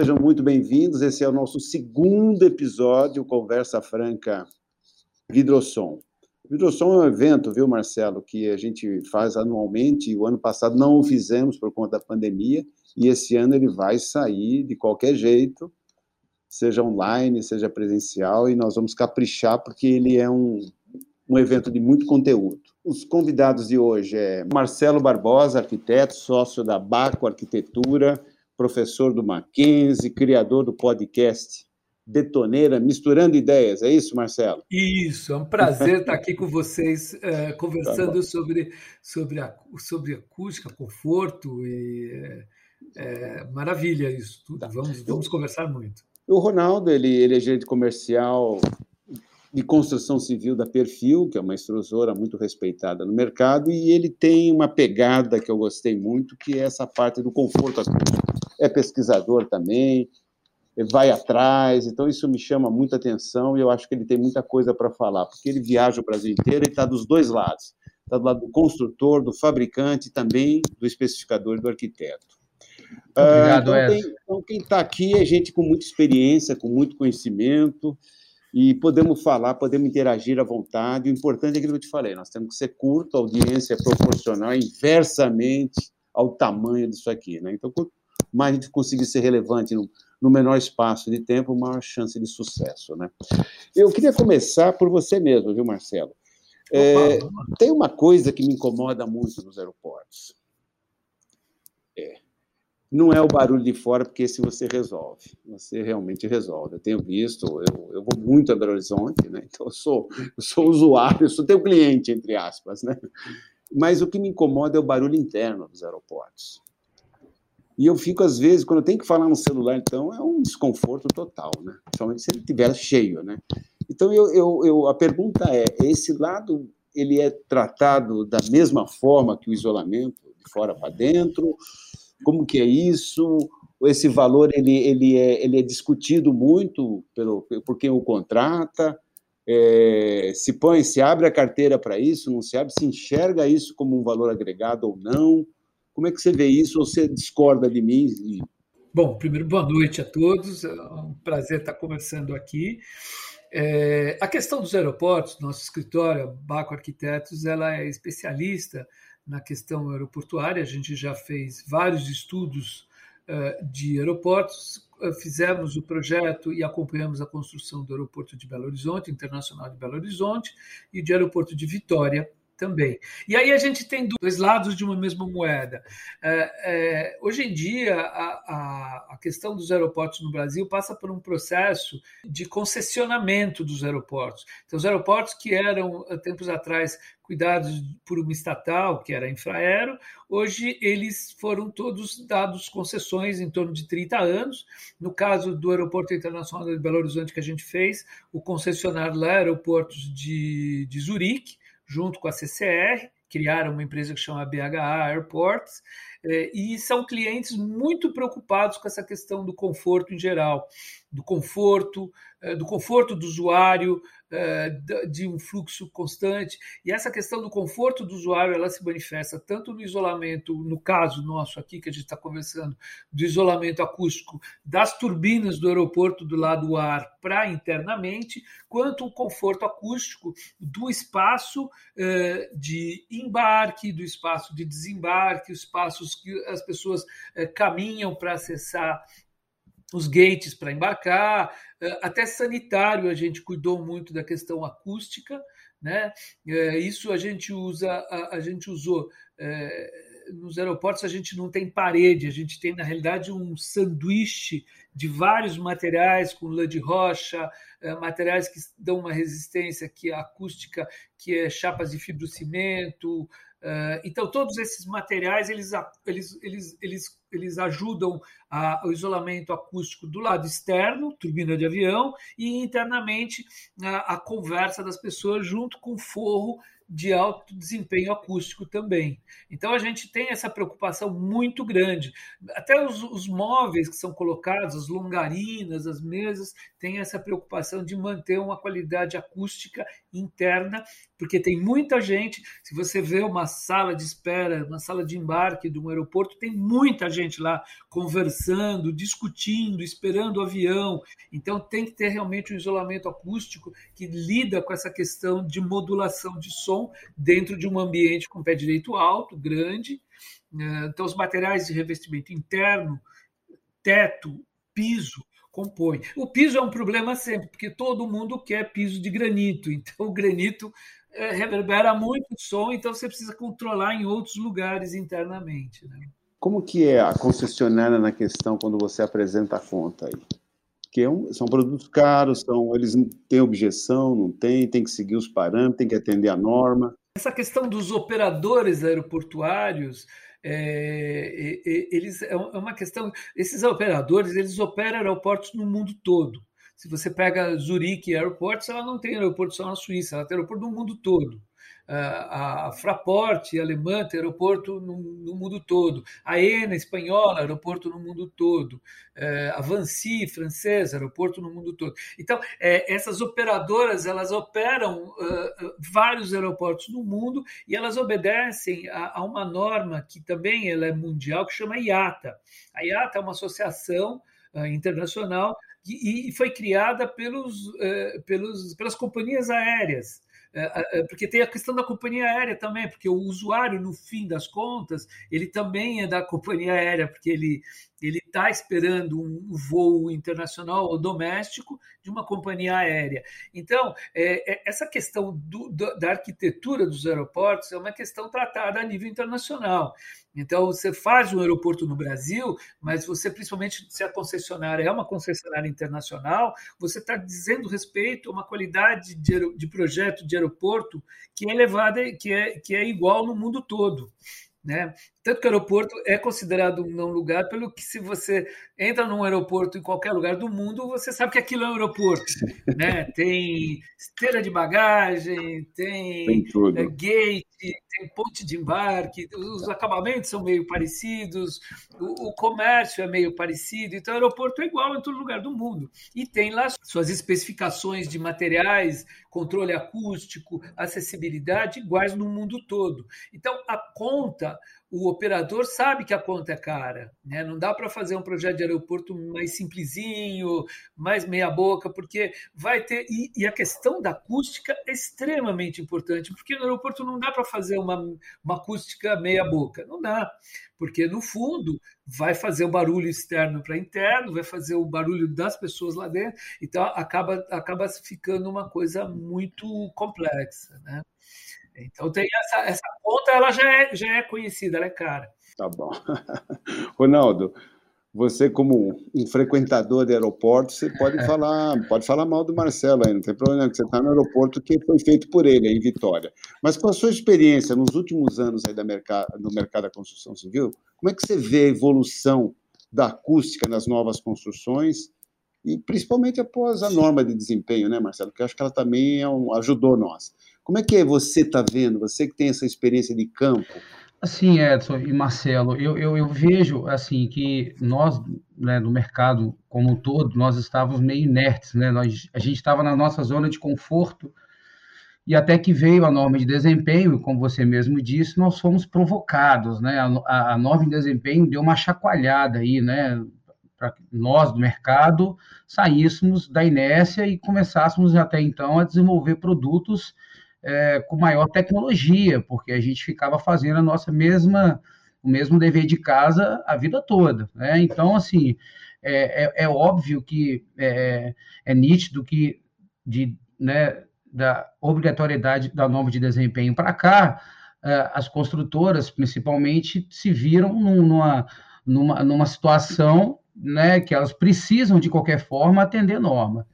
sejam muito bem-vindos. Esse é o nosso segundo episódio, Conversa Franca Vidrosom. Vidrosom é um evento, viu, Marcelo, que a gente faz anualmente. O ano passado não o fizemos por conta da pandemia, e esse ano ele vai sair de qualquer jeito, seja online, seja presencial, e nós vamos caprichar porque ele é um, um evento de muito conteúdo. Os convidados de hoje é Marcelo Barbosa, arquiteto, sócio da Baco Arquitetura, professor do Mackenzie, criador do podcast Detoneira, misturando ideias. É isso, Marcelo? Isso, é um prazer estar aqui com vocês, uh, conversando tá sobre, sobre, a, sobre acústica, conforto e é, é, maravilha isso tudo. Tá. Vamos, vamos conversar muito. O Ronaldo, ele, ele é gerente comercial de construção civil da Perfil, que é uma extrusora muito respeitada no mercado, e ele tem uma pegada que eu gostei muito, que é essa parte do conforto é pesquisador também, vai atrás, então isso me chama muita atenção e eu acho que ele tem muita coisa para falar, porque ele viaja o Brasil inteiro e está dos dois lados. Está do lado do construtor, do fabricante e também do especificador e do arquiteto. Obrigado, ah, então, tem, então, quem está aqui é gente com muita experiência, com muito conhecimento, e podemos falar, podemos interagir à vontade. O importante é aquilo que eu te falei, nós temos que ser curto, a audiência é proporcional inversamente ao tamanho disso aqui. Né? Então, quanto mais a gente conseguir ser relevante no, no menor espaço de tempo, maior chance de sucesso. Né? Eu queria começar por você mesmo, viu, Marcelo? É, tem uma coisa que me incomoda muito nos aeroportos. Não é o barulho de fora, porque esse você resolve. Você realmente resolve. Eu tenho visto, eu, eu vou muito a Belo Horizonte, né? então eu sou, eu sou usuário, eu sou teu cliente, entre aspas. Né? Mas o que me incomoda é o barulho interno dos aeroportos. E eu fico, às vezes, quando eu tenho que falar no celular, então, é um desconforto total, né? Principalmente se ele estiver cheio, né? Então, eu, eu, eu, a pergunta é, esse lado, ele é tratado da mesma forma que o isolamento, de fora para dentro? Como que é isso? Esse valor, ele, ele, é, ele é discutido muito pelo, por quem o contrata? É, se põe, se abre a carteira para isso, não se abre, se enxerga isso como um valor agregado ou não? Como é que você vê isso ou você discorda de mim? Bom, primeiro, boa noite a todos. É um prazer estar conversando aqui. É, a questão dos aeroportos, nosso escritório, Baco Arquitetos, ela é especialista na questão aeroportuária. A gente já fez vários estudos uh, de aeroportos, uh, fizemos o projeto e acompanhamos a construção do aeroporto de Belo Horizonte, Internacional de Belo Horizonte, e de aeroporto de Vitória, também. E aí a gente tem dois lados de uma mesma moeda. É, é, hoje em dia, a, a, a, questão dos aeroportos no Brasil passa por um processo de concessionamento dos aeroportos. Então, os aeroportos que eram, tempos atrás, cuidados por uma estatal, que era a Infraero, hoje eles foram todos dados concessões em torno de 30 anos. No caso do Aeroporto Internacional de Belo Horizonte que a gente fez, o concessionário lá é Aeroportos de, de Zurique, junto com a CCR, criaram uma empresa que chama BHA Airports, eh, e são clientes muito preocupados com essa questão do conforto em geral, do conforto, eh, do conforto do usuário, eh, de um fluxo constante. E essa questão do conforto do usuário, ela se manifesta tanto no isolamento, no caso nosso aqui que a gente está conversando, do isolamento acústico das turbinas do aeroporto do lado ar para internamente, quanto o conforto acústico do espaço eh, de embarque, do espaço de desembarque, os espaços que as pessoas caminham para acessar os gates para embarcar, eh, até sanitário a gente cuidou muito da questão acústica, né? Eh, isso a gente usa, a, gente usou é, nos aeroportos a gente não tem parede, a gente tem na realidade um sanduíche de vários materiais com lã de rocha, materiais que dão uma resistência que é acústica, que é chapas de fibrocimento, então, todos esses materiais eles, eles, eles, eles, eles ajudam a, o isolamento acústico do lado externo, turbina de avião, e internamente a, a conversa das pessoas junto com forro de alto desempenho acústico também. Então a gente tem essa preocupação muito grande. Até os, os móveis que são colocados, as longarinas, as mesas, têm essa preocupação de manter uma qualidade acústica interna, porque tem muita gente. Se você vê uma sala de espera, uma sala de embarque de um aeroporto, tem muita gente lá conversando, discutindo, esperando o avião. Então tem que ter realmente um isolamento acústico que lida com essa questão de modulação de som dentro de um ambiente com pé direito alto, grande. Né? Então, os materiais de revestimento interno, teto, piso, compõem. O piso é um problema sempre, porque todo mundo quer piso de granito. Então, o granito é, reverbera muito som, então você precisa controlar em outros lugares internamente. Né? Como que é a concessionária na questão quando você apresenta a conta aí? Porque é são produtos caros, são, eles têm objeção, não tem, tem que seguir os parâmetros, tem que atender a norma. Essa questão dos operadores aeroportuários, é, eles é, é uma questão. Esses operadores eles operam aeroportos no mundo todo. Se você pega Zurique Airports, ela não tem aeroporto só na Suíça, ela tem aeroporto no mundo todo a Fraport alemã tem aeroporto no, no, mundo todo, a ENA espanhola, aeroporto no mundo todo, é, a Vancy francesa, aeroporto no mundo todo. Então, é, essas operadoras elas operam uh, vários aeroportos no mundo e elas obedecem a, a, uma norma que também ela é mundial que chama IATA. A IATA é uma associação internacional e, foi criada pelos, uh, pelos, pelas companhias aéreas. É, é, porque tem a questão da companhia aérea também, porque o usuário, no fim das contas, ele também é da companhia aérea, porque ele ele está esperando um voo internacional ou doméstico de uma companhia aérea. Então, é, é, essa questão do, da arquitetura dos aeroportos é uma questão tratada a nível internacional. Então, você faz um aeroporto no Brasil, mas você, principalmente se a concessionária é uma concessionária internacional, você está dizendo respeito a uma qualidade de, de projeto de aeroporto que é elevada, que é, que é igual no mundo todo. Né? Tanto que o aeroporto é considerado um não lugar, pelo que se você entra num aeroporto em qualquer lugar do mundo, você sabe que aquilo é um aeroporto. Né? Tem esteira de bagagem, tem, tem é, gate, tem ponte de embarque, os acabamentos são meio parecidos, o, o, comércio é meio parecido, então o aeroporto é igual em todo lugar do mundo. E tem lá suas especificações de materiais, controle acústico, acessibilidade iguais no mundo todo. Então a conta o operador sabe que a conta é cara, né? Não dá para fazer um projeto de aeroporto mais simplesinho, mais meia boca, porque vai ter e, e, a questão da acústica é extremamente importante, porque no aeroporto não dá para fazer uma, uma acústica meia boca, não dá, porque no fundo vai fazer o barulho externo para interno, vai fazer o barulho das pessoas lá dentro, então acaba acaba ficando uma coisa muito complexa, né? Então tem essa, essa conta, ela já é, já é conhecida, ela é cara. Tá bom. Ronaldo, você como um frequentador de aeroporto, você pode é. falar, pode falar mal do Marcelo aí, não tem problema, que você está no aeroporto que foi feito por ele, em Vitória. Mas com a sua experiência nos últimos anos aí da mercado, no mercado da construção civil, como é que você vê a evolução da acústica nas novas construções e principalmente após a norma de desempenho, né, Marcelo? Porque acho que ela também é um, ajudou nós. Como é que é você está vendo, você que tem essa experiência de campo? Assim, Edson e Marcelo, eu, eu, eu vejo assim que nós, né, no mercado como um todo, nós estávamos meio inertes, né? Nós, a gente estava na nossa zona de conforto e até que veio a norma de desempenho, como você mesmo disse, nós fomos provocados, né? A, a, a norma de desempenho deu uma chacoalhada aí, né? Para nós do mercado saíssemos da inércia e começássemos até então a desenvolver produtos é, com maior tecnologia, porque a gente ficava fazendo a nossa mesma, o mesmo dever de casa a vida toda. Né? Então, assim, é, é, é óbvio que é, é, nítido que de, né, da obrigatoriedade da norma de desempenho para cá, é, as construtoras, principalmente, se viram numa, numa, numa situação né, que elas precisam, de qualquer forma, atender norma.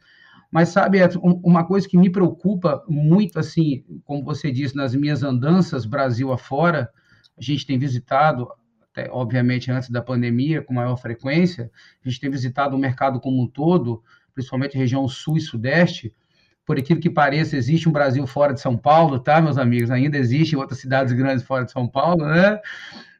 Mas sabe, uma coisa que me preocupa muito, assim, como você disse, nas minhas andanças Brasil afora, a gente tem visitado, até, obviamente antes da pandemia, com maior frequência, a gente tem visitado o mercado como um todo, principalmente a região sul e sudeste. Por aquilo que pareça, existe um Brasil fora de São Paulo, tá, meus amigos? Ainda existem outras cidades grandes fora de São Paulo, né?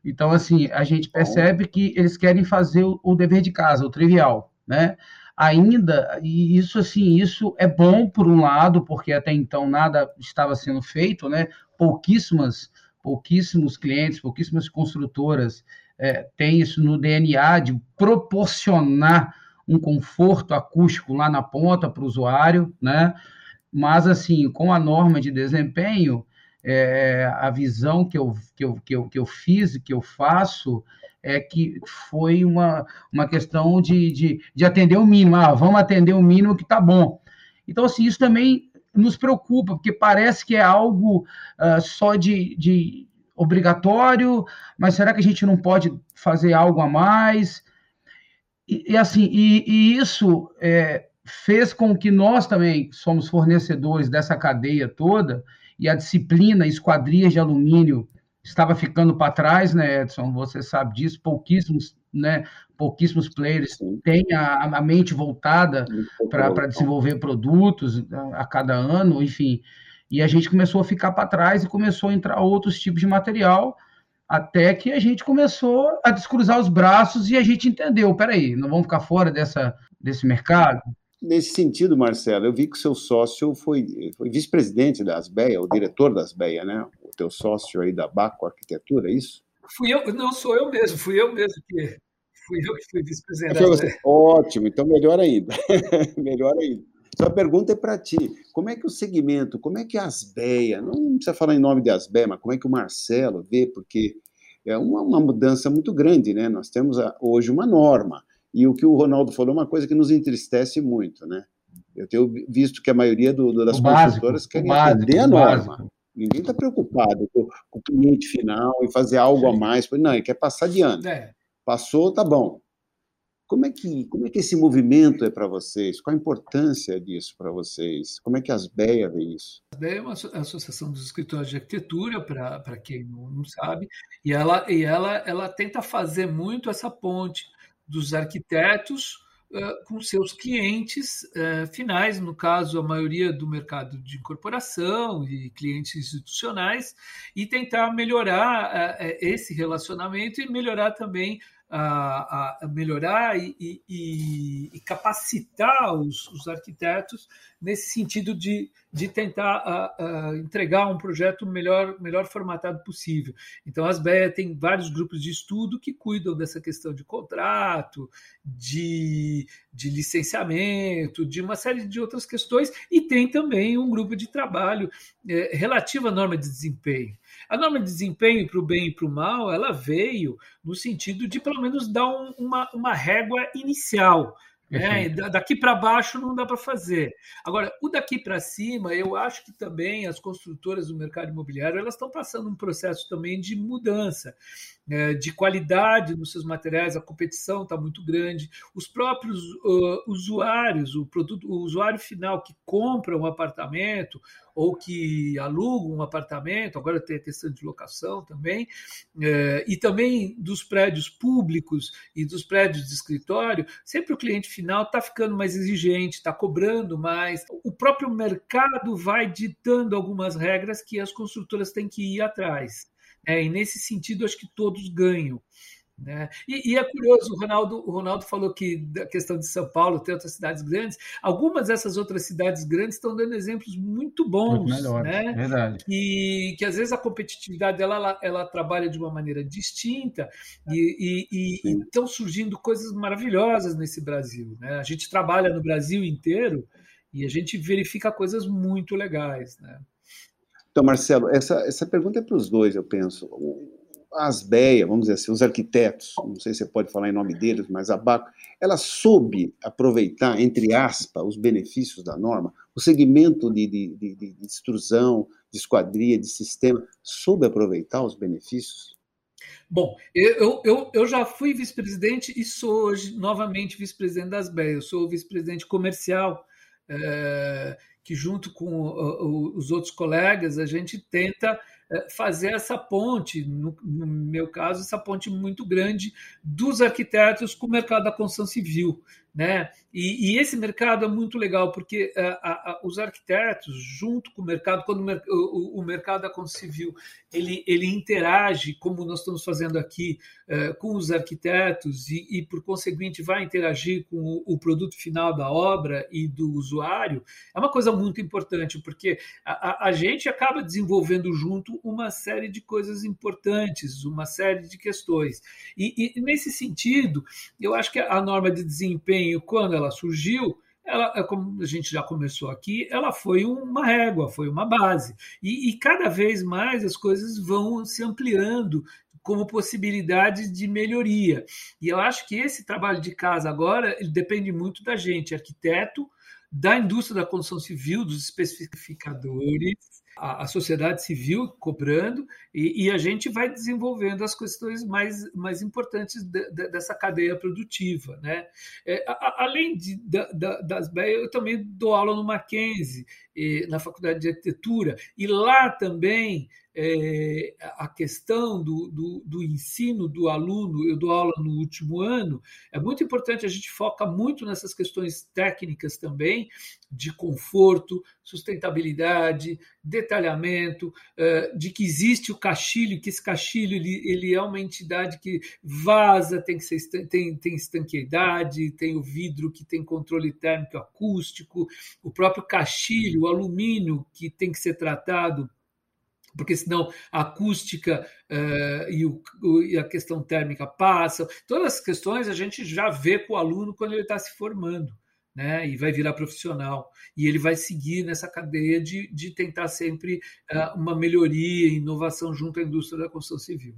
Então, assim, a gente percebe que eles querem fazer o dever de casa, o trivial né? Ainda, e isso assim, isso é bom por um lado, porque até então nada estava sendo feito, né? Pouquíssimas, pouquíssimos clientes, pouquíssimas construtoras é, têm isso no DNA de proporcionar um conforto acústico lá na ponta para o usuário, né? Mas, assim, com a norma de desempenho, é, a visão que eu, que, eu, que, eu, que eu fiz, que eu faço, é que foi uma, uma questão de, de, de atender o mínimo. Ah, vamos atender o mínimo que está bom. Então, assim, isso também nos preocupa, porque parece que é algo uh, só de, de obrigatório, mas será que a gente não pode fazer algo a mais? E, e assim, e, e isso é, fez com que nós também somos fornecedores dessa cadeia toda, e a disciplina esquadrias de alumínio estava ficando para trás, né, Edson? Você sabe disso, pouquíssimos, né, pouquíssimos players têm a, a mente voltada para desenvolver produtos a, a cada ano, enfim. E a gente começou a ficar para trás e começou a entrar outros tipos de material, até que a gente começou a descruzar os braços e a gente entendeu, peraí, não vamos ficar fora dessa, desse mercado? Nesse sentido, Marcelo, eu vi que o seu sócio foi, foi vice-presidente da Asbeia, o diretor da Asbeia, né? O teu sócio aí da Baco Arquitetura, é isso? Fui eu, não sou eu mesmo, fui eu mesmo que fui eu que fui vice-presidente. Ótimo, então melhor ainda, melhor ainda. Sua pergunta é para ti. Como é que o segmento, como é que a Asbeia, não precisa falar em nome de Asbeia, mas como é que o Marcelo vê, porque é uma, uma mudança muito grande, né? Nós temos a, hoje uma norma e o que o Ronaldo falou é uma coisa que nos entristece muito, né? Eu tenho visto que a maioria do, do, das o construtoras querem atender a norma. Básico. Ninguém está preocupado com, com, o cliente final e fazer algo Sim. a mais. Não, ele quer passar de ano. É. Passou, tá bom. Como é que, como é que esse movimento é para vocês? Qual a importância disso para vocês? Como é que as BEA vê isso? A BEA é uma associação dos escritórios de arquitetura, para quem não, não sabe, e ela, e ela, ela tenta fazer muito essa ponte dos arquitetos uh, com seus clientes uh, finais, no caso, a maioria do mercado de incorporação e clientes institucionais, e tentar melhorar uh, esse relacionamento e melhorar também a, a melhorar e, e, e capacitar os, os, arquitetos nesse sentido de, de tentar a, a entregar um projeto melhor, melhor formatado possível. Então, as BEA tem vários grupos de estudo que cuidam dessa questão de contrato, de, de licenciamento, de uma série de outras questões, e tem também um grupo de trabalho é, relativo à norma de desempenho. A norma de desempenho para o bem e para o mal, ela veio no sentido de pelo menos dar um, uma, uma régua inicial. Né? Daqui para baixo não dá para fazer. Agora, o daqui para cima, eu acho que também as construtoras do mercado imobiliário elas estão passando um processo também de mudança. É, de qualidade nos seus materiais, a competição está muito grande. Os próprios uh, usuários, o produto, o usuário final que compra um apartamento ou que aluga um apartamento, agora tem a questão de locação também, e também dos prédios públicos e dos prédios de escritório, sempre o cliente final está ficando mais exigente, está cobrando mais. O próprio mercado vai ditando algumas regras que as construtoras têm que ir atrás. É, e nesse sentido, acho que todos ganham. Né? E, e, é curioso, o Ronaldo, o Ronaldo falou que da questão de São Paulo tem outras cidades grandes. Algumas dessas outras cidades grandes estão dando exemplos muito bons, muito né? Verdade. E que às vezes a competitividade dela ela, ela trabalha de uma maneira distinta e, e, e estão surgindo coisas maravilhosas nesse Brasil. Né? A gente trabalha no Brasil inteiro e a gente verifica coisas muito legais, né? Então, Marcelo, essa, essa pergunta é para os dois, eu penso. A Asbeia, vamos dizer assim, os arquitetos, não sei se você pode falar em nome deles, mas a BACO, ela soube aproveitar, entre aspas, os benefícios da norma, o segmento de, de, de, de extrusão, de esquadria, de sistema, soube aproveitar os benefícios? Bom, eu, eu, eu já fui vice-presidente e sou hoje novamente vice-presidente das BEA. Eu sou vice-presidente comercial, é, que junto com os outros colegas, a gente tenta eh, fazer essa ponte, no, no, meu caso, essa ponte muito grande dos arquitetos com o mercado da construção civil. Né? E, e esse mercado é muito legal, porque eh, a, a, os arquitetos, junto com o mercado, quando o, o, o, mercado da construção civil ele, ele interage, como nós estamos fazendo aqui, uh, com os arquitetos, e, e, por conseguinte vai interagir com o, o, produto final da obra e do usuário, é uma coisa muito importante, porque a, a gente acaba desenvolvendo junto uma série de coisas importantes, uma série de questões. E, e nesse sentido, eu acho que a norma de desempenho, quando ela surgiu, ela, é como a gente já começou aqui, ela foi uma régua, foi uma base. E, e, cada vez mais as coisas vão se ampliando como possibilidades de melhoria. E eu acho que esse trabalho de casa agora depende muito da gente, arquiteto, da indústria da construção civil, dos especificadores, a, a sociedade civil cobrando, e, e, a gente vai desenvolvendo as questões mais, mais importantes de, de, dessa cadeia produtiva. Né? É, a, além de, da, da, das BEA, eu também dou aula no Mackenzie, na Faculdade de Arquitetura, e lá também é, a questão do, do, do, ensino do aluno, eu dou aula no último ano, é muito importante, a gente foca muito nessas questões técnicas também, de conforto, sustentabilidade, detalhamento, é, de que existe o caixilho, que esse caixilho ele, ele é uma entidade que vaza, tem que ser tem, tem estanqueidade, tem o vidro que tem controle térmico acústico, o próprio caixilho, o alumínio que tem que ser tratado porque senão a acústica uh, e, o, e, a questão térmica passam. Todas as questões a gente já vê com o aluno quando ele está se formando. Né, e vai virar profissional. E ele vai seguir nessa cadeia de, de tentar sempre uh, uma melhoria, inovação junto à indústria da construção civil.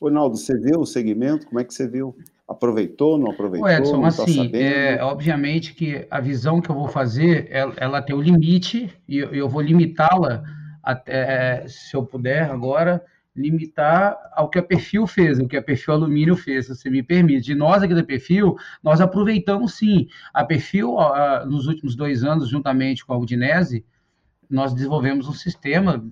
Ronaldo, você viu o segmento? Como é que você viu? Aproveitou, não aproveitou? Edson, não tá assim, é, obviamente que a visão que eu vou fazer, ela, ela tem o um limite, e eu, eu vou limitá-la até, se eu puder agora, limitar ao que a Perfil fez, o que a Perfil Alumínio fez, se você me permite. De nós aqui da Perfil, nós aproveitamos sim. A Perfil, nos últimos dois anos, juntamente com a Udinese, nós desenvolvemos um sistema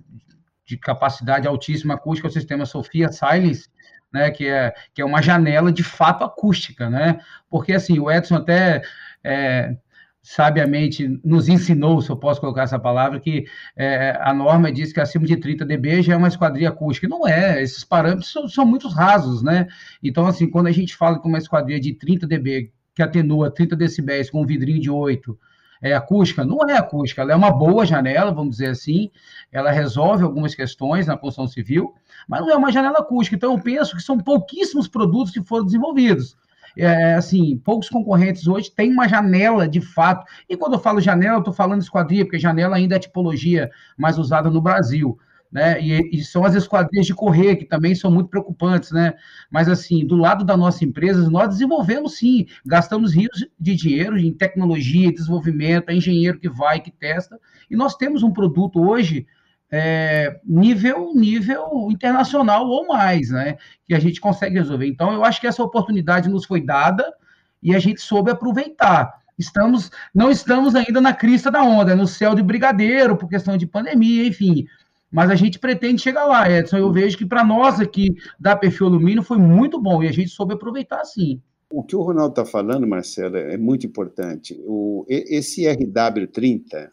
de capacidade altíssima acústica, o sistema Sofia Silence, né, que, é, que é uma janela de fato acústica, né? Porque assim, o Edson até é, sabiamente nos ensinou, se eu posso colocar essa palavra, que é, a norma diz que acima de 30 dB já é uma esquadria acústica. Não é, esses parâmetros são, são muito rasos, né? Então, assim, quando a gente fala que uma esquadria de 30 dB que atenua 30 decibéis com um vidrinho de 8 é acústica? Não é acústica, ela é uma boa janela, vamos dizer assim, ela resolve algumas questões na construção civil, mas não é uma janela acústica. Então, eu penso que são pouquíssimos produtos que foram desenvolvidos é, assim, poucos concorrentes hoje têm uma janela de fato. E quando eu falo janela, eu estou falando esquadria, porque janela ainda é a tipologia mais usada no Brasil. Né? E, e, são as esquadrias de correr, que também são muito preocupantes, né? Mas, assim, do lado da nossa empresa, nós desenvolvemos sim, gastamos rios de dinheiro em tecnologia, desenvolvimento, é engenheiro que vai, que testa, e nós temos um produto hoje é, nível nível internacional ou mais, né? Que a gente consegue resolver. Então, eu acho que essa oportunidade nos foi dada e a gente soube aproveitar. Estamos, não estamos ainda na crista da onda, no céu de brigadeiro, por questão de pandemia, enfim. Mas a gente pretende chegar lá, Edson. Eu vejo que para nós aqui da Perfil Alumínio foi muito bom e a gente soube aproveitar sim. O que o Ronaldo está falando, Marcelo, é muito importante. O, esse RW30,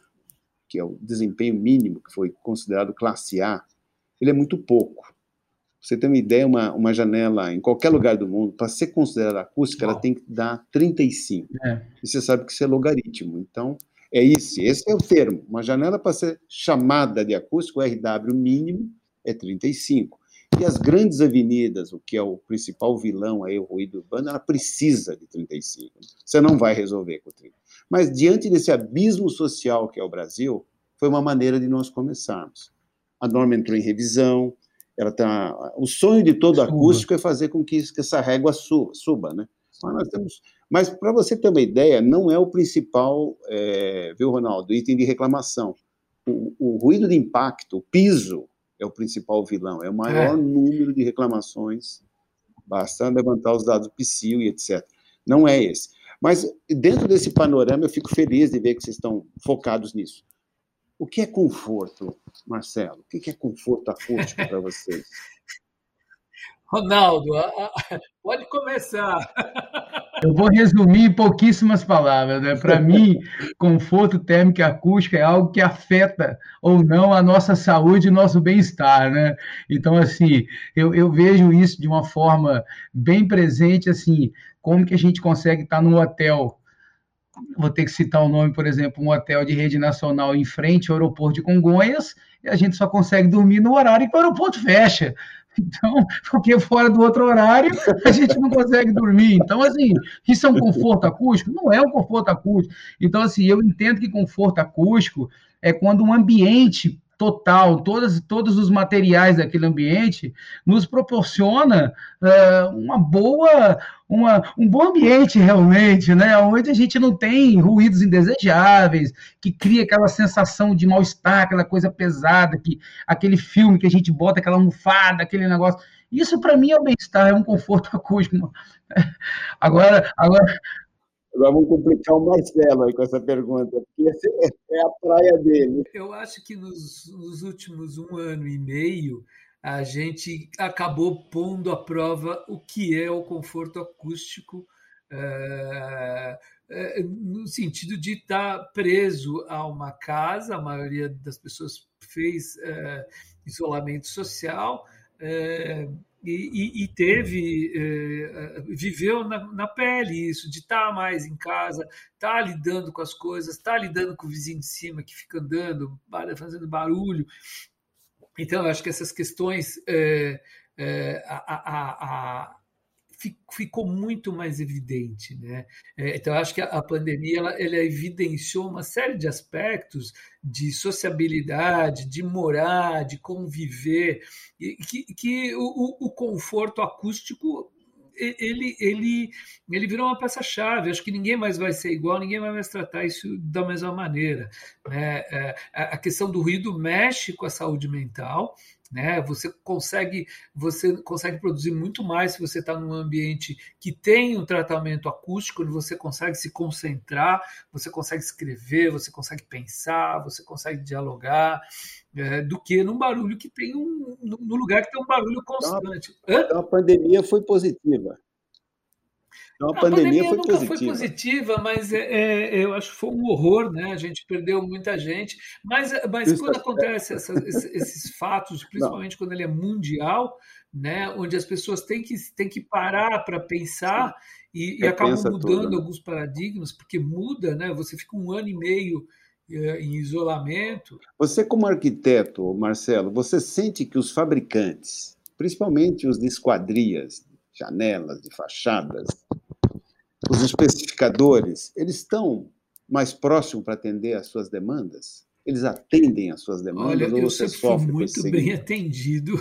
que é o desempenho mínimo, que foi considerado classe A, ele é muito pouco. Você ter uma ideia, uma, uma janela em qualquer lugar do mundo, para ser considerada acústica, ela tem que dar 35. É. E você sabe que isso é logaritmo. Então, é isso, esse é o termo. Uma janela para ser chamada de acústico, o RW mínimo é 35. E as grandes avenidas, o que é o principal vilão aí, o ruído urbano, ela precisa de 35. Você não vai resolver com 30. Mas diante desse abismo social que é o Brasil, foi uma maneira de nós começarmos. A norma entrou em revisão, ela tá, o sonho de todo acústico é fazer com que, que essa régua suba, suba né? Mas nós temos, mas para você ter uma ideia, não é o principal, é, viu, Ronaldo, item de reclamação. O, o, ruído de impacto, o piso, é o principal vilão, é o maior é. número de reclamações. Basta levantar os dados do PSIL e etc. Não é esse. Mas dentro desse panorama, eu fico feliz de ver que vocês estão focados nisso. O que é conforto, Marcelo? O que é conforto acústico para vocês? Ronaldo, pode começar. Eu vou resumir em pouquíssimas palavras. Né? Para mim, conforto térmico e acústico é algo que afeta ou não a nossa saúde e nosso bem-estar. Né? Então, assim, eu, eu vejo isso de uma forma bem presente, assim, como que a gente consegue estar num hotel vou ter que citar o nome, por exemplo, um hotel de rede nacional em frente ao aeroporto de Congonhas, e a gente só consegue dormir no horário que o aeroporto fecha. Então, porque fora do outro horário a gente não consegue dormir. Então, assim, isso é um conforto acústico? Não é um conforto acústico. Então, assim, eu entendo que conforto acústico é quando um ambiente total, todas, todos os materiais daquele ambiente, nos proporciona uh, uma boa, uma, um bom ambiente realmente, né? Onde a gente não tem ruídos indesejáveis, que cria aquela sensação de mal-estar, aquela coisa pesada, que aquele filme que a gente bota, aquela almofada, aquele negócio. Isso para mim é o bem-estar, é um conforto acústico. Agora, agora, Agora vamos complicar o Marcelo aí com essa pergunta, porque é a praia dele. Eu acho que nos, nos últimos um ano e meio a gente acabou pondo à prova o que é o conforto acústico, é, é, no sentido de estar preso a uma casa, a maioria das pessoas fez é, isolamento social, e, e, teve, eh, viveu na, na, pele isso, de estar tá mais em casa, estar tá lidando com as coisas, estar tá lidando com o vizinho de cima que fica andando, fazendo barulho. Então, eu acho que essas questões, é, é, a, a, a ficou muito mais evidente. Né? É, então, acho que a pandemia ela, ela, evidenciou uma série de aspectos de sociabilidade, de morar, de conviver, e que, que o, o conforto acústico ele, ele, ele virou uma peça-chave. Acho que ninguém mais vai ser igual, ninguém vai mais tratar isso da mesma maneira. Né? É, a questão do ruído mexe com a saúde mental, né? Você consegue você consegue produzir muito mais se você está num ambiente que tem um tratamento acústico, onde você consegue se concentrar, você consegue escrever, você consegue pensar, você consegue dialogar, é, do que num barulho que tem um no lugar que tem um barulho constante. Então, então a pandemia foi positiva. Então, a, a pandemia, pandemia, foi nunca positiva. foi positiva, mas é, é, eu acho que foi um horror, né? A gente perdeu muita gente. Mas, mas quando tá acontece essa, esses, fatos, principalmente Não. quando ele é mundial, né? Onde as pessoas têm que, têm que parar para pensar e, e acabam mudando tudo, né? alguns paradigmas, porque muda, né? Você fica um ano e meio é, em isolamento. Você, como arquiteto, Marcelo, você sente que os fabricantes, principalmente os de esquadrias, janelas, de fachadas, os especificadores, eles estão mais próximos para atender às suas demandas? Eles atendem às suas demandas? Olha, eu sempre fui muito bem atendido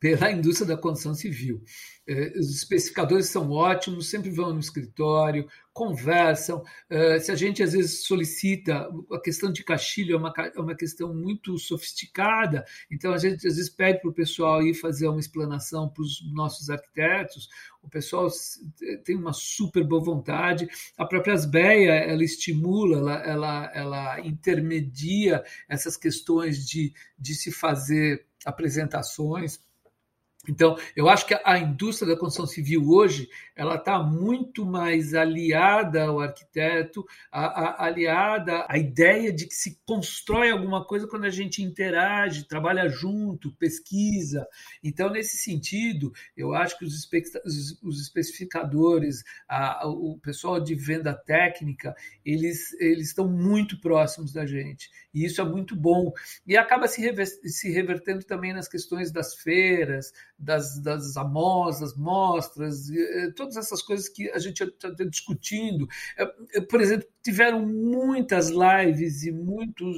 pela indústria da construção civil. É, os especificadores são ótimos, sempre vão no escritório, conversam. É, se a gente às vezes solicita, a questão de caixilho é uma, é uma questão muito sofisticada, então a gente às vezes pede para o pessoal ir fazer uma explanação para os nossos arquitetos. O pessoal tem uma super boa vontade. A própria Asbeia, ela estimula, ela, ela, ela intermedia essas questões de, de se fazer apresentações então, eu acho que a indústria da construção civil hoje ela está muito mais aliada ao arquiteto, a, a, aliada à ideia de que se constrói alguma coisa quando a gente interage, trabalha junto, pesquisa. Então, nesse sentido, eu acho que os, os especificadores, a, o pessoal de venda técnica, eles, eles estão muito próximos da gente. E isso é muito bom. E acaba se, rever, se revertendo também nas questões das feiras, das, das amostras, mostras, todas essas coisas que a gente está discutindo. Eh, eh, por exemplo, tiveram muitas lives e muitos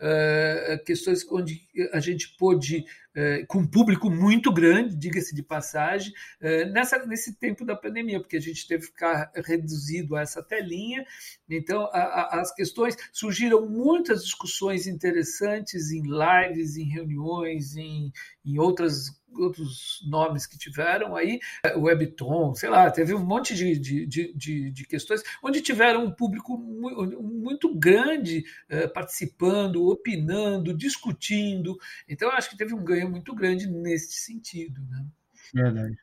uh, questões onde a gente pôde, uh, com um público muito grande, diga-se de passagem, uh, nessa, nesse tempo da pandemia, porque a gente teve que ficar reduzido a essa telinha. Então, a, a, as questões surgiram muitas discussões interessantes em lives, em reuniões, em, em outras outros nomes que tiveram aí, o Webton, sei lá, teve um monte de, de, de, de questões onde tiveram um público muito grande eh, participando, opinando, discutindo. Então, acho que teve um ganho muito grande nesse sentido. Né? Verdade.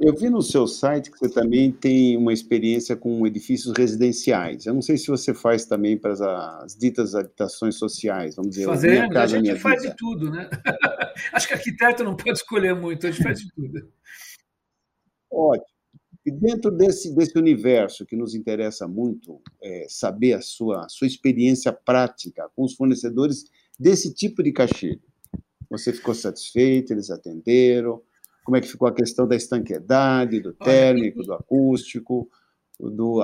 Eu vi no seu site que você também tem uma experiência com edifícios residenciais. Eu não sei se você faz também para as, as ditas habitações sociais, vamos dizer. Fazendo, casa, a gente faz vida. de tudo, né? Acho que arquiteto não pode escolher muito, a gente faz de tudo. Ótimo. E dentro desse, desse universo que nos interessa muito, é, saber a sua, sua experiência prática com os fornecedores desse tipo de caixilho. Você ficou satisfeito, eles atenderam? Como é que ficou a questão da estanqueidade, do térmico, do acústico, do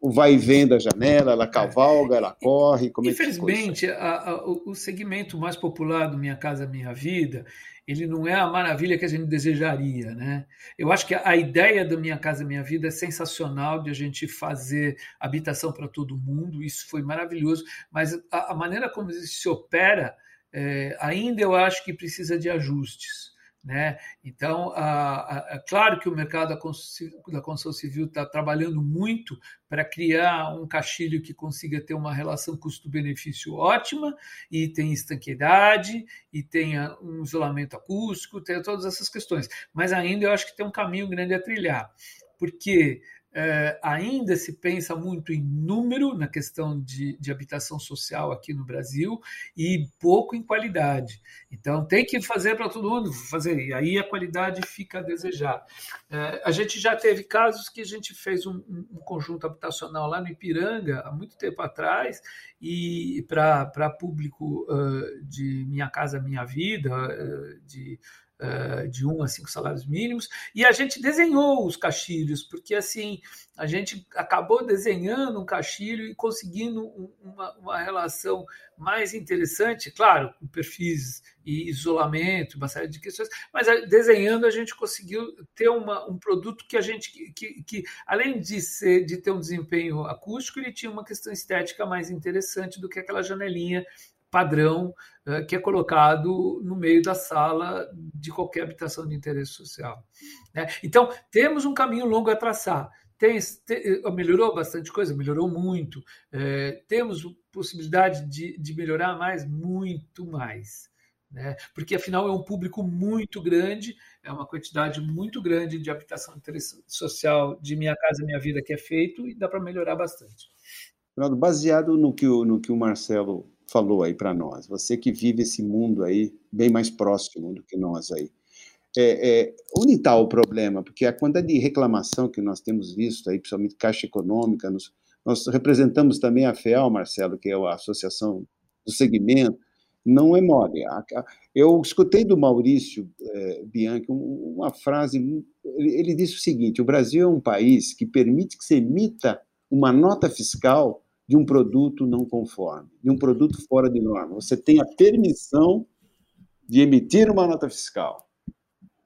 o vai e vem da janela, ela cavalga, ela corre. Como Infelizmente, é a, a, o segmento mais popular do Minha Casa Minha Vida, ele não é a maravilha que a gente desejaria, né? Eu acho que a ideia do Minha Casa Minha Vida é sensacional de a gente fazer habitação para todo mundo, isso foi maravilhoso, mas a, a maneira como isso se opera, é, ainda eu acho que precisa de ajustes. Né? Então, é claro que o mercado da construção civil está trabalhando muito para criar um caixilho que consiga ter uma relação custo-benefício ótima e tem estanqueidade e tenha um isolamento acústico, tem todas essas questões. Mas ainda eu acho que tem um caminho grande a trilhar, porque é, ainda se pensa muito em número na questão de, de, habitação social aqui no Brasil e pouco em qualidade. Então tem que fazer para todo mundo fazer, e aí a qualidade fica a desejar. É, a gente já teve casos que a gente fez um, um conjunto habitacional lá no Ipiranga há muito tempo atrás e para público uh, de Minha Casa Minha Vida, uh, de de um a cinco salários mínimos, e a gente desenhou os caixilhos, porque assim a gente acabou desenhando um caixilho e conseguindo uma, uma relação mais interessante, claro, com perfis e isolamento, uma série de questões, mas eh, desenhando a gente conseguiu ter uma, um produto que a gente que, que além de ser de ter um desempenho acústico, ele tinha uma questão estética mais interessante do que aquela janelinha padrão eh, que é colocado no meio da sala de qualquer habitação de interesse social. Né? Então, temos um caminho longo a traçar. Tem, tem, eh, melhorou bastante coisa, melhorou muito. É, temos possibilidade de, de melhorar mais, muito mais. Né? Porque, afinal, é um público muito grande, é uma quantidade muito grande de habitação de interesse social de Minha Casa Minha Vida que é feito e dá para melhorar bastante. Baseado no que o, no que o Marcelo falou aí para nós, você que vive esse mundo aí bem mais próximo do que nós aí. É, é, onde está o problema? Porque a quantidade de reclamação que nós temos visto aí, principalmente Caixa Econômica, nos, nós representamos também a FEAL, Marcelo, que é a Associação do Segmento, não é mole. Eu escutei do Maurício é, Bianchi uma frase, ele, ele disse o seguinte, o Brasil é um país que permite que se emita uma nota fiscal de um produto não conforme, de um produto fora de norma. Você tem a permissão de emitir uma nota fiscal.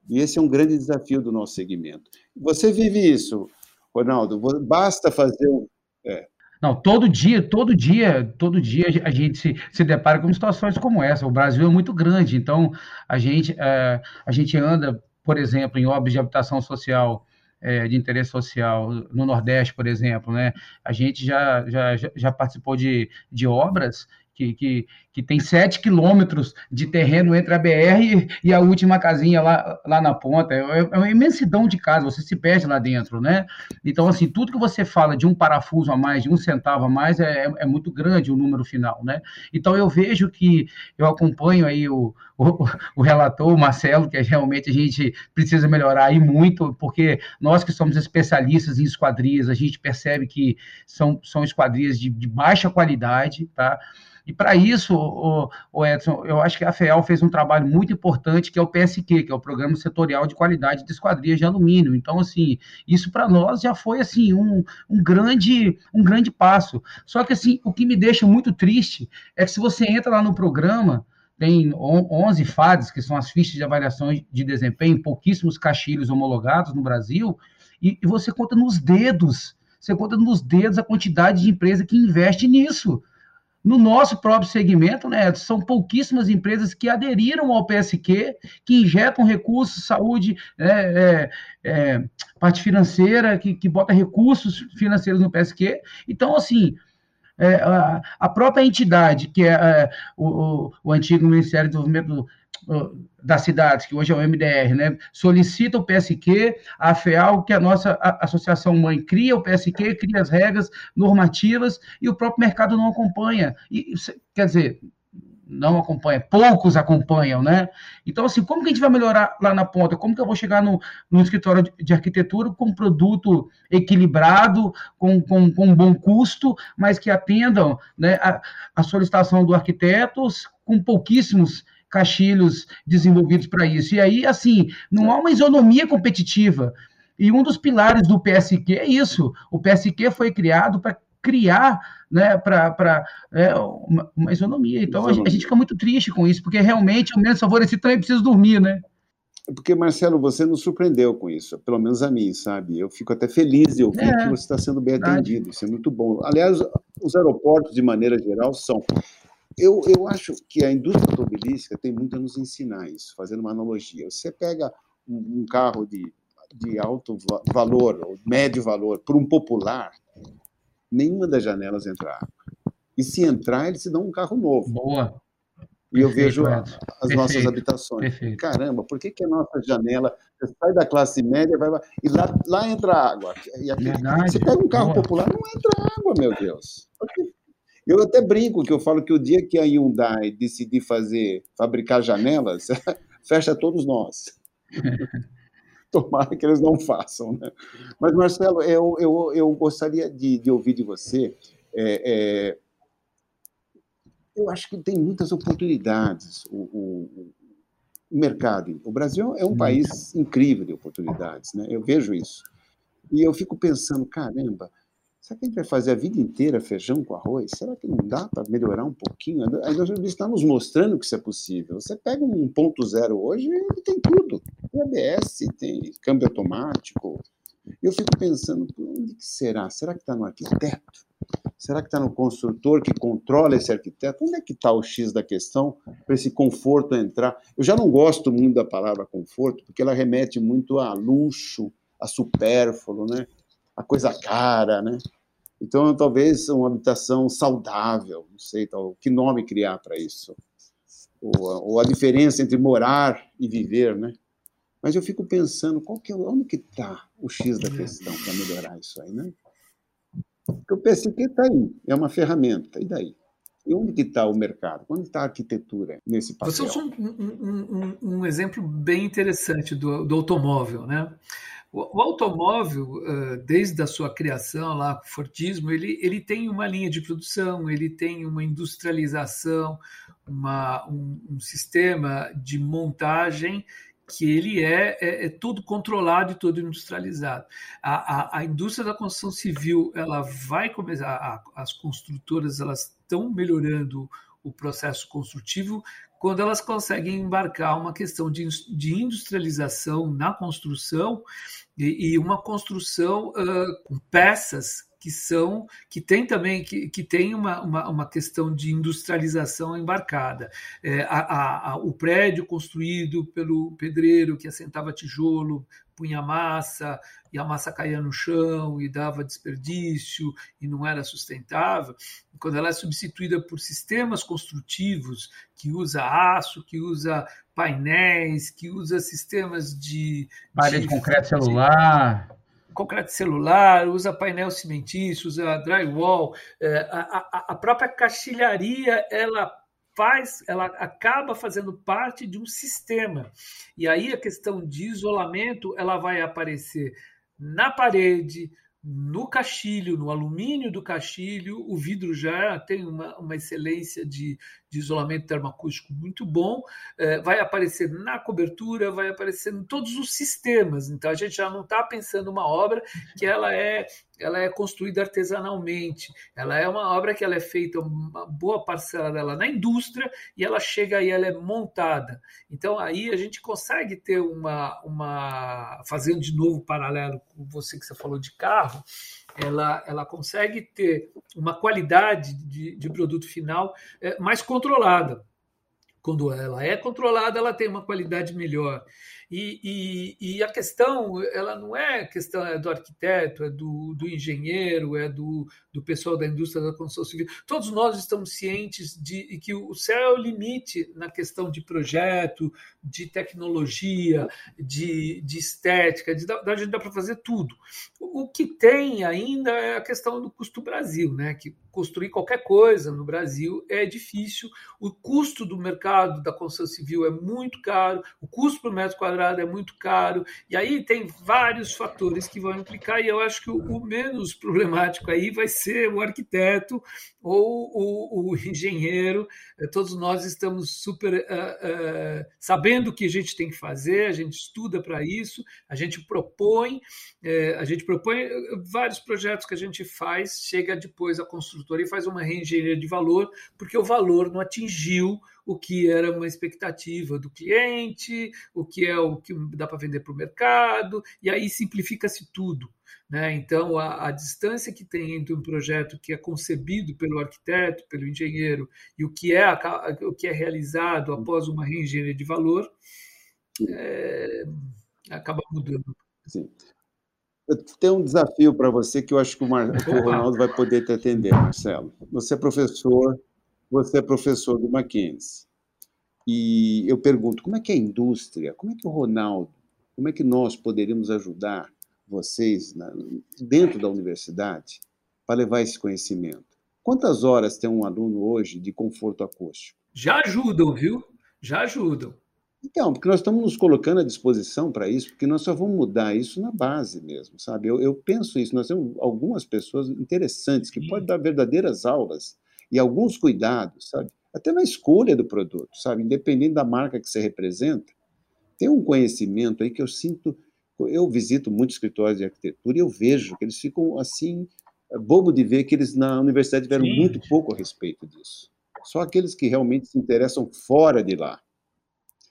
E esse é um grande desafio do nosso segmento. Você vive isso, Ronaldo, basta fazer um. É. Não, todo dia, todo dia, todo dia a gente se, se depara com situações como essa. O Brasil é muito grande, então a gente, é, a gente anda, por exemplo, em obras de habitação social de interesse social no Nordeste, por exemplo, né? A gente já, já, já participou de, de obras que, que, que tem sete quilômetros de terreno entre a BR e a última casinha lá, lá na ponta. É, é uma imensidão de casa, você se perde lá dentro, né? Então, assim, tudo que você fala de um parafuso a mais, de um centavo a mais, é, é, é muito grande o número final, né? Então, eu vejo que eu acompanho aí o, o, o relator, o Marcelo, que realmente a gente precisa melhorar aí muito, porque nós que somos especialistas em esquadrias, a gente percebe que são, são esquadrias de, de baixa qualidade, tá? E para isso, o, o, Edson, eu acho que a FEAL fez um trabalho muito importante, que é o PSQ, que é o Programa Setorial de Qualidade de Esquadrias de Alumínio. Então, assim, isso para nós já foi assim um, um, grande, um grande passo. Só que assim, o que me deixa muito triste é que se você entra lá no programa, tem 11 FADs, que são as fichas de avaliação de desempenho, pouquíssimos caixilhos homologados no Brasil, e, e você conta nos dedos, você conta nos dedos a quantidade de empresa que investe nisso. No nosso próprio segmento, né, são pouquíssimas empresas que aderiram ao PSQ, que injetam recursos, saúde, é, é, é, parte financeira, que, que bota recursos financeiros no PSQ. Então, assim, é, a, a, própria entidade, que é, é o, o, antigo Ministério do Desenvolvimento das cidades, que hoje é o MDR, né, solicita o PSQ, a FEAL, que a nossa associação mãe, cria o PSQ, cria as regras normativas e o próprio mercado não acompanha. E, quer dizer, não acompanha, poucos acompanham, né? Então, assim, como que a gente vai melhorar lá na ponta? Como que eu vou chegar no, no escritório de, de arquitetura com um produto equilibrado, com, com, com um bom custo, mas que atendam né, a, a solicitação do arquiteto com pouquíssimos caixilhos desenvolvidos para isso. E aí, assim, não há uma isonomia competitiva. E um dos pilares do PSQ é isso. O PSQ foi criado para criar né, para é, uma, uma, isonomia. Então a gente fica muito triste com isso, porque realmente o menos favorecido também precisa dormir, né? Porque, Marcelo, você nos surpreendeu com isso, pelo menos a mim, sabe? Eu fico até feliz de ouvir é, que você está sendo bem atendido, isso é muito bom. Aliás, os aeroportos, de maneira geral, são. Eu, eu acho que a indústria automobilística tem muito a nos ensinar isso, fazendo uma analogia. Você pega um, um carro de, de alto valor, ou médio valor, por um popular, nenhuma das janelas entra água. E se entrar, eles se dão um carro novo. Boa. E eu vejo as Perfeito. nossas habitações. Perfeito. Caramba, por que, que a nossa janela você sai da classe média vai, e lá, lá entra água? E aqui, você pega um carro Boa. popular, não entra água, meu Deus. Eu até brinco que eu falo que o dia que a Hyundai decidir fazer, fabricar janelas, fecha todos nós. Tomara que eles não façam. Né? Mas, Marcelo, eu, eu, eu gostaria de, de ouvir de você. É, é, eu acho que tem muitas oportunidades o, o, o mercado. O Brasil é um país incrível de oportunidades, né? eu vejo isso. E eu fico pensando, caramba, Será que a gente vai fazer a vida inteira feijão com arroz? Será que não dá para melhorar um pouquinho? A indústria está nos mostrando que isso é possível. Você pega um ponto zero hoje e tem tudo. Tem ABS, tem câmbio automático. Eu fico pensando, onde que será? Será que está no arquiteto? Será que está no construtor que controla esse arquiteto? Onde é que está o X da questão para esse conforto entrar? Eu já não gosto muito da palavra conforto, porque ela remete muito a luxo, a supérfluo, né? a coisa cara, né? Então, talvez uma habitação saudável, não sei, tal, que nome criar para isso? Ou, ou, a diferença entre morar e viver, né? Mas eu fico pensando, qual que é, onde que está o X da questão para melhorar isso aí, né? Porque o PSQ está aí, é uma ferramenta, e daí? E onde que está o mercado? Onde está a arquitetura nesse papel? Você usou um, um, um, um exemplo bem interessante do, do automóvel, né? O, automóvel, desde a sua criação lá, o Fordismo, ele, ele tem uma linha de produção, ele tem uma industrialização, uma, um, um sistema de montagem que ele é, é, é, todo controlado e todo industrializado. A, a, a, indústria da construção civil ela vai começar, a, as construtoras elas estão melhorando o processo construtivo quando elas conseguem embarcar uma questão de, de industrialização na construção e, e uma construção uh, com peças que são que tem também que, que tem uma, uma, uma questão de industrialização embarcada. É, a, a, a, o prédio construído pelo pedreiro que assentava tijolo, punha massa e a massa caía no chão e dava desperdício e não era sustentável. Quando ela é substituída por sistemas construtivos que usa aço, que usa painéis, que usa sistemas de parede de concreto celular, concreto celular, usa painel cimentício, usa drywall, é, a, a, a própria caixilharia ela faz, ela acaba fazendo parte de um sistema. E aí a questão de isolamento ela vai aparecer na parede, no caixilho, no alumínio do caixilho, o vidro já tem uma, uma excelência de, de isolamento termoacústico muito bom, é, vai aparecer na cobertura, vai aparecer em todos os sistemas. Então a gente já não está pensando uma obra que ela é ela é construída artesanalmente, ela é uma obra que ela é feita uma boa parcela dela na indústria e ela chega e ela é montada. Então aí a gente consegue ter uma uma fazendo de novo paralelo com você que você falou de carro, ela, ela consegue ter uma qualidade de, de produto final é, mais controlada. Quando ela é controlada, ela tem uma qualidade melhor. E, e, e, a questão, ela não é questão é do arquiteto, é do, do engenheiro, é do, do pessoal da indústria da construção civil. Todos nós estamos cientes de que o céu é o limite na questão de projeto, de tecnologia, de, de estética, de, da, gente dá para fazer tudo. O que tem ainda é a questão do custo Brasil, né? que construir qualquer coisa no Brasil é difícil, o custo do mercado da construção civil é muito caro, o custo por metro quadrado quadrado é muito caro, e aí tem vários fatores que vão implicar, e eu acho que o, o menos problemático aí vai ser o arquiteto ou o, o engenheiro. Eh, todos nós estamos super uh, uh, sabendo o que a gente tem que fazer, a gente estuda para isso, a gente propõe, uh, a gente propõe vários projetos que a gente faz, chega depois a construtora e faz uma reengenharia de valor, porque o valor não atingiu o que era uma expectativa do cliente, o que é o que dá para vender para o mercado, e aí simplifica-se tudo. Né? Então, a, a, distância que tem entre um projeto que é concebido pelo arquiteto, pelo engenheiro, e o que é, a, o que é realizado após uma reengenharia de valor, é, acaba mudando. Sim. Tenho um desafio para você que eu acho que o, Mar... o Ronaldo vai poder te atender, Marcelo. Você é professor você é professor do Mackenzie. E eu pergunto, como é que é a indústria, como é que o Ronaldo, como é que nós poderíamos ajudar vocês na, dentro da universidade para levar esse conhecimento? Quantas horas tem um aluno hoje de conforto acústico? Já ajudam, viu? Já ajudam. Então, porque nós estamos nos colocando à disposição para isso, porque nós só vamos mudar isso na base mesmo, sabe? Eu, eu penso isso, nós temos algumas pessoas interessantes que podem dar verdadeiras aulas e alguns cuidados, sabe? Até na escolha do produto, sabe? Independente da marca que você representa, tem um conhecimento aí que eu sinto. Eu visito muitos escritórios de arquitetura e eu vejo que eles ficam assim, bobo de ver que eles na universidade tiveram Sim. muito pouco a respeito disso. Só aqueles que realmente se interessam fora de lá.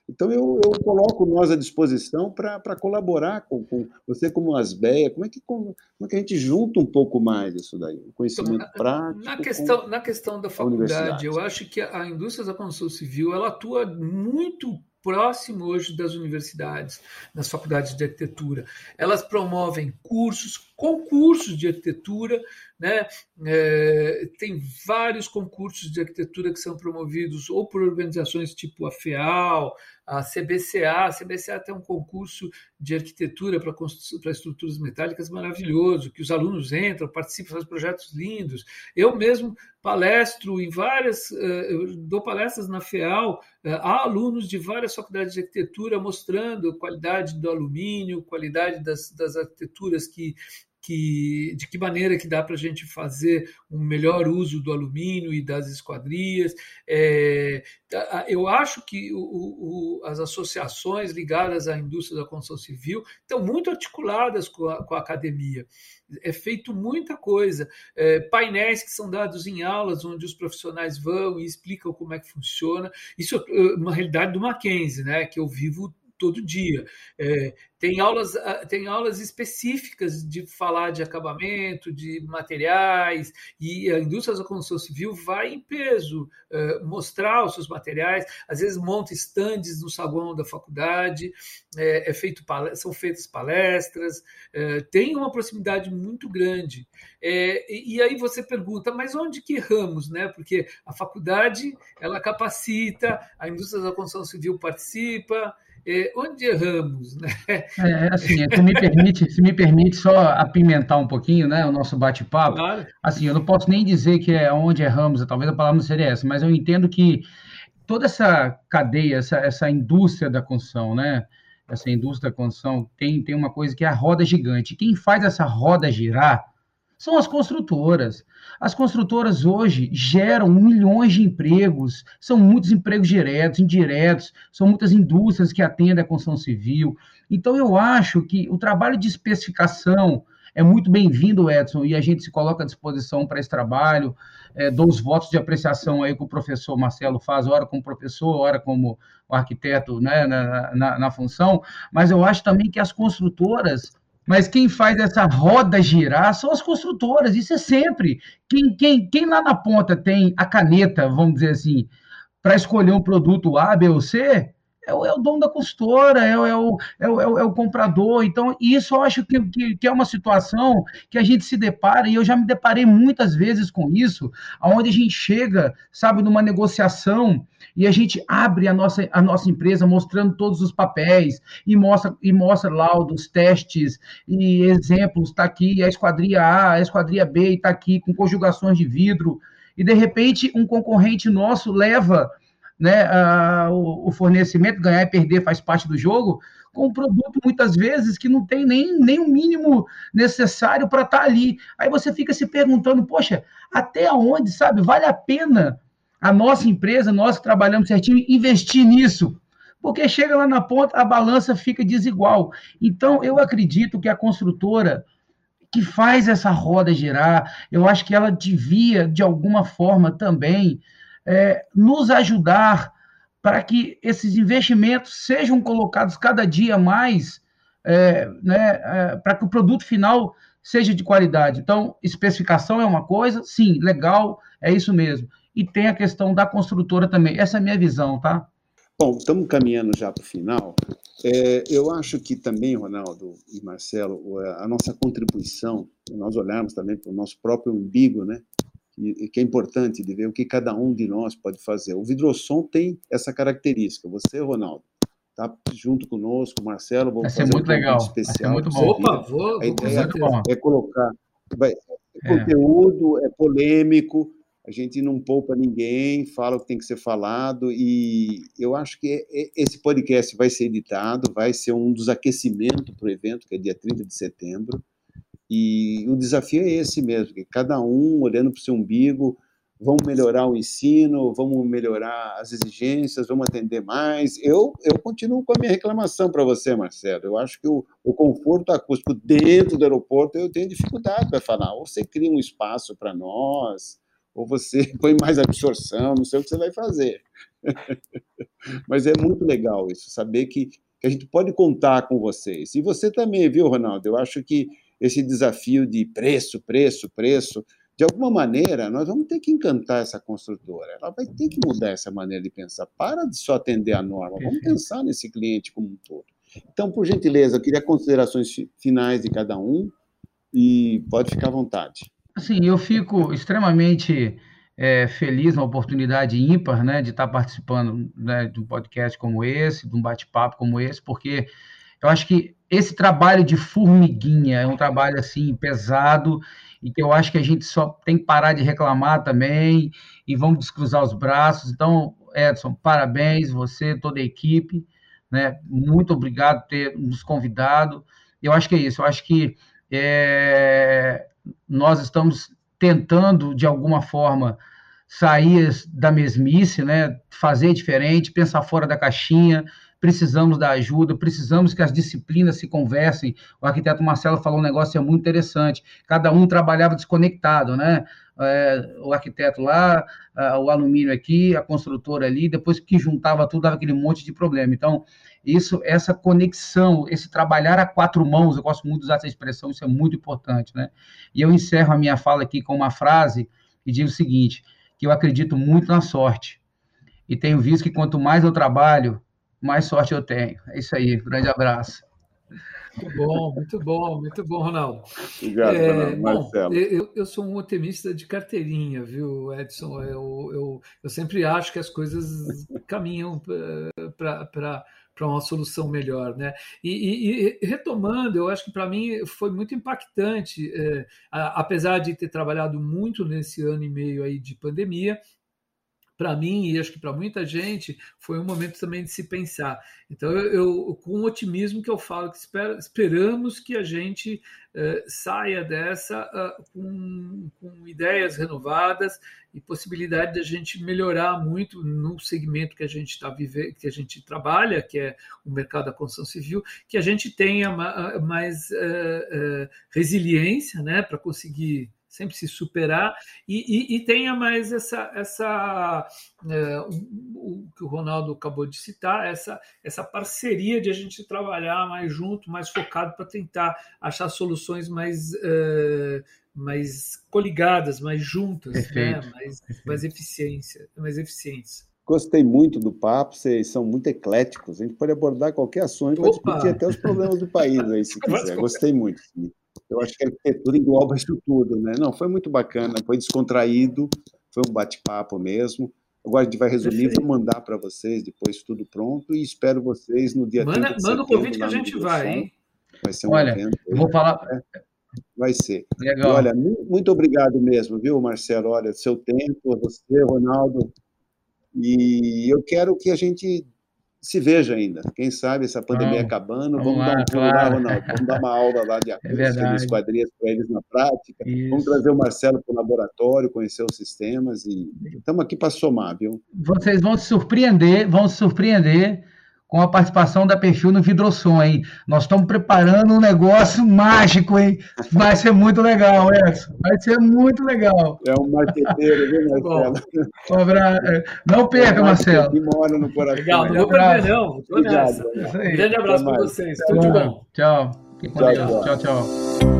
Então, eu, eu coloco nós à disposição para colaborar com, com, você, como Asbeia. Como é, que, como, como é que a gente junta um pouco mais isso daí? O conhecimento então, prático. Na questão, na questão da faculdade, eu acho que a indústria da construção civil ela atua muito próximo hoje das universidades, das faculdades de arquitetura. Elas promovem cursos, concursos de arquitetura, né? É, tem vários concursos de arquitetura que são promovidos ou por organizações tipo a FEAL, a CBCA. A CBCA tem um concurso de arquitetura para, para estruturas metálicas maravilhoso, que os alunos entram, participam, fazem projetos lindos. Eu mesmo palestro em várias, eh, dou palestras na FEAL eh, a alunos de várias faculdades de arquitetura mostrando qualidade do alumínio, qualidade das, das arquiteturas que que, de que maneira que dá para a gente fazer um melhor uso do alumínio e das esquadrias. É, eu acho que o, o, as associações ligadas à indústria da construção civil estão muito articuladas com a, com a academia. É feito muita coisa. É, painéis que são dados em aulas, onde os profissionais vão e explicam como é que funciona. Isso é uma realidade do Mackenzie, né, que eu vivo todo dia. É, tem, aulas, ah, tem aulas específicas de falar de acabamento, de materiais, e a indústria da construção civil vai em peso é, mostrar os seus materiais, às vezes monta estandes no saguão da faculdade, é, é feito, são feitas palestras, é, tem uma proximidade muito grande. É, e, e, aí você pergunta, mas onde que erramos? Né? Porque a faculdade ela capacita, a indústria da construção civil participa, é, onde erramos, né? É, assim, se me permite, se me permite só apimentar um pouquinho, né, o nosso bate-papo. Claro. Assim, eu não posso nem dizer que é onde erramos, talvez a palavra não seria essa, mas eu entendo que toda essa cadeia, essa, essa indústria da construção, né, essa indústria da construção tem, tem uma coisa que é a roda gigante. Quem faz essa roda girar são as construtoras. As construtoras hoje geram milhões de empregos, são muitos empregos diretos, indiretos, são muitas indústrias que atendem a construção civil. Então, eu acho que o trabalho de especificação é muito bem-vindo, Edson, e a gente se coloca à disposição para esse trabalho. É, dou os votos de apreciação aí que o professor Marcelo faz, ora como professor, ora como arquiteto né, na, na, na função, mas eu acho também que as construtoras mas quem faz essa roda girar são as construtoras, isso é sempre. Quem, quem, quem lá na ponta tem a caneta, vamos dizer assim, para escolher um produto A, B ou C, é o, é o dono da consultora, é, é, o, é, o, é, o, é o comprador. Então, isso eu acho que, que, que, é uma situação que a gente se depara, e eu já me deparei muitas vezes com isso, aonde a gente chega, sabe, numa negociação e a gente abre a nossa, a nossa empresa mostrando todos os papéis e mostra, e mostra laudos, testes e exemplos, está aqui a esquadria A, a esquadria B está aqui com conjugações de vidro, e de repente um concorrente nosso leva né, a, o, o, fornecimento, ganhar e perder faz parte do jogo, com um produto muitas vezes que não tem nem, nem o mínimo necessário para estar tá ali. Aí você fica se perguntando, poxa, até onde, sabe, vale a pena a nossa empresa, nós que trabalhamos certinho, investir nisso? Porque chega lá na ponta, a balança fica desigual. Então, eu acredito que a construtora que faz essa roda girar, eu acho que ela devia, de alguma forma, também é, nos ajudar para que esses investimentos sejam colocados cada dia mais, é, né, é, para que o produto final seja de qualidade. Então, especificação é uma coisa, sim, legal, é isso mesmo. E tem a questão da construtora também. Essa é a minha visão, tá? Bom, estamos caminhando já para o final. É, eu acho que também, Ronaldo e Marcelo, a nossa contribuição, nós olharmos também para o nosso próprio umbigo, né? e, que é importante de ver o que cada um de nós pode fazer. O Vidrosom tem essa característica. Você, Ronaldo, tá junto conosco, Marcelo, vamos Vai fazer muito um legal. especial. Vai muito bom. Opa, vou, a ideia é, é colocar vai, é conteúdo, é polêmico, a gente não poupa ninguém, fala o que tem que ser falado, e eu acho que esse podcast vai ser editado, vai ser um dos aquecimentos para o evento, que é dia 30 de setembro. E o desafio é esse mesmo, que cada um olhando para o seu umbigo, vamos melhorar o ensino, vamos melhorar as exigências, vamos atender mais. Eu, eu continuo com a minha reclamação para você, Marcelo. Eu acho que o, o conforto acústico dentro do aeroporto eu tenho dificuldade para falar. Ou você cria um espaço para nós, ou você põe mais absorção, não sei o que você vai fazer. Mas é muito legal isso, saber que, que a gente pode contar com vocês. E você também, viu, Ronaldo? Eu acho que esse desafio de preço, preço, preço, de alguma maneira, nós vamos ter que encantar essa construtora. Ela vai ter que mudar essa maneira de pensar. Para de só atender a norma, vamos pensar nesse cliente como um todo. Então, por gentileza, eu queria considerações finais de cada um e pode ficar à vontade. Assim, eu fico extremamente é, feliz na oportunidade ímpar né, de estar participando né, de um podcast como esse, de um bate-papo como esse, porque eu acho que esse trabalho de formiguinha é um trabalho assim pesado e que eu acho que a gente só tem que parar de reclamar também e vamos descruzar os braços. Então, Edson, parabéns, você, toda a equipe, né? Muito obrigado por ter nos convidado. Eu acho que é isso. Eu acho que é, nós estamos tentando de alguma forma sair da mesmice, né? Fazer diferente, pensar fora da caixinha precisamos da ajuda, precisamos que as disciplinas se conversem. O arquiteto Marcelo falou um negócio é muito interessante. Cada um trabalhava desconectado, né? É, o arquiteto lá, o alumínio aqui, a construtora ali, depois que juntava tudo, dava aquele monte de problema. Então, isso, essa conexão, esse trabalhar a quatro mãos, eu gosto muito de usar essa expressão, isso é muito importante, né? E eu encerro a minha fala aqui com uma frase que diz o seguinte, que eu acredito muito na sorte. E tenho visto que quanto mais eu trabalho, mais sorte eu tenho. É isso aí, grande abraço. Muito bom, muito bom, muito bom, Ronaldo. Obrigado, é, Marcelo. Bom, eu, eu, sou um otimista de carteirinha, viu, Edson? Eu, eu, eu sempre acho que as coisas caminham para uma solução melhor, né? E, e, e, retomando, eu acho que para mim foi muito impactante, é, a, apesar de ter trabalhado muito nesse ano e meio aí de pandemia, para mim e acho que para muita gente foi um momento também de se pensar. Então eu, eu com otimismo que eu falo que espera, esperamos que a gente uh, saia dessa uh, com, com, ideias renovadas e possibilidade de a gente melhorar muito no segmento que a gente está vivendo, que a gente trabalha, que é o mercado da construção civil, que a gente tenha mais uh, resiliência, né, para conseguir sempre se superar e, e, e tenha mais essa, essa é, o, o, que o Ronaldo acabou de citar, essa, essa parceria de a gente trabalhar mais junto, mais focado para tentar achar soluções mais, é, mais coligadas, mais juntas, né? mais, mais, eficiência, mais eficientes. Gostei muito do papo, vocês são muito ecléticos. A gente pode abordar qualquer assunto para discutir até os problemas do país aí, se quiser. Gostei muito. Eu acho que a arquitetura engloba isso tudo, né? Não, foi muito bacana, foi descontraído, foi um bate-papo mesmo. Agora a gente vai resumir, vou mandar para vocês depois tudo pronto e espero vocês no dia manda, 30 Manda o convite que a gente vai, hein? Vai ser um Olha, evento. Eu vou falar. Né? Vai ser. Legal. Olha, muito obrigado mesmo, viu, Marcelo? Olha, seu tempo, você, Ronaldo. E eu quero que a gente se veja ainda. Quem sabe essa pandemia acabando, vamos, vamos lá, dar um pulo claro. lá, Ronaldo. Vamos dar uma aula lá de acústica, é esquadrias para eles na prática. Isso. Vamos trazer o Marcelo para o laboratório, conhecer os sistemas e estamos aqui para somar, viu? Vocês vão se surpreender, vão se surpreender com a participação da Perfil no Vidrosom, hein? Nós estamos preparando um negócio mágico, hein? Vai ser muito legal, Edson. Vai ser muito legal. É um marqueteiro, viu, Marcelo? um abraço. Não perca, é Marcelo. Que mora no coração. Legal, não vou perder, não. Tô nessa. Um grande abraço para vocês. Tudo de bom. Tchau. Tchau, tchau. tchau.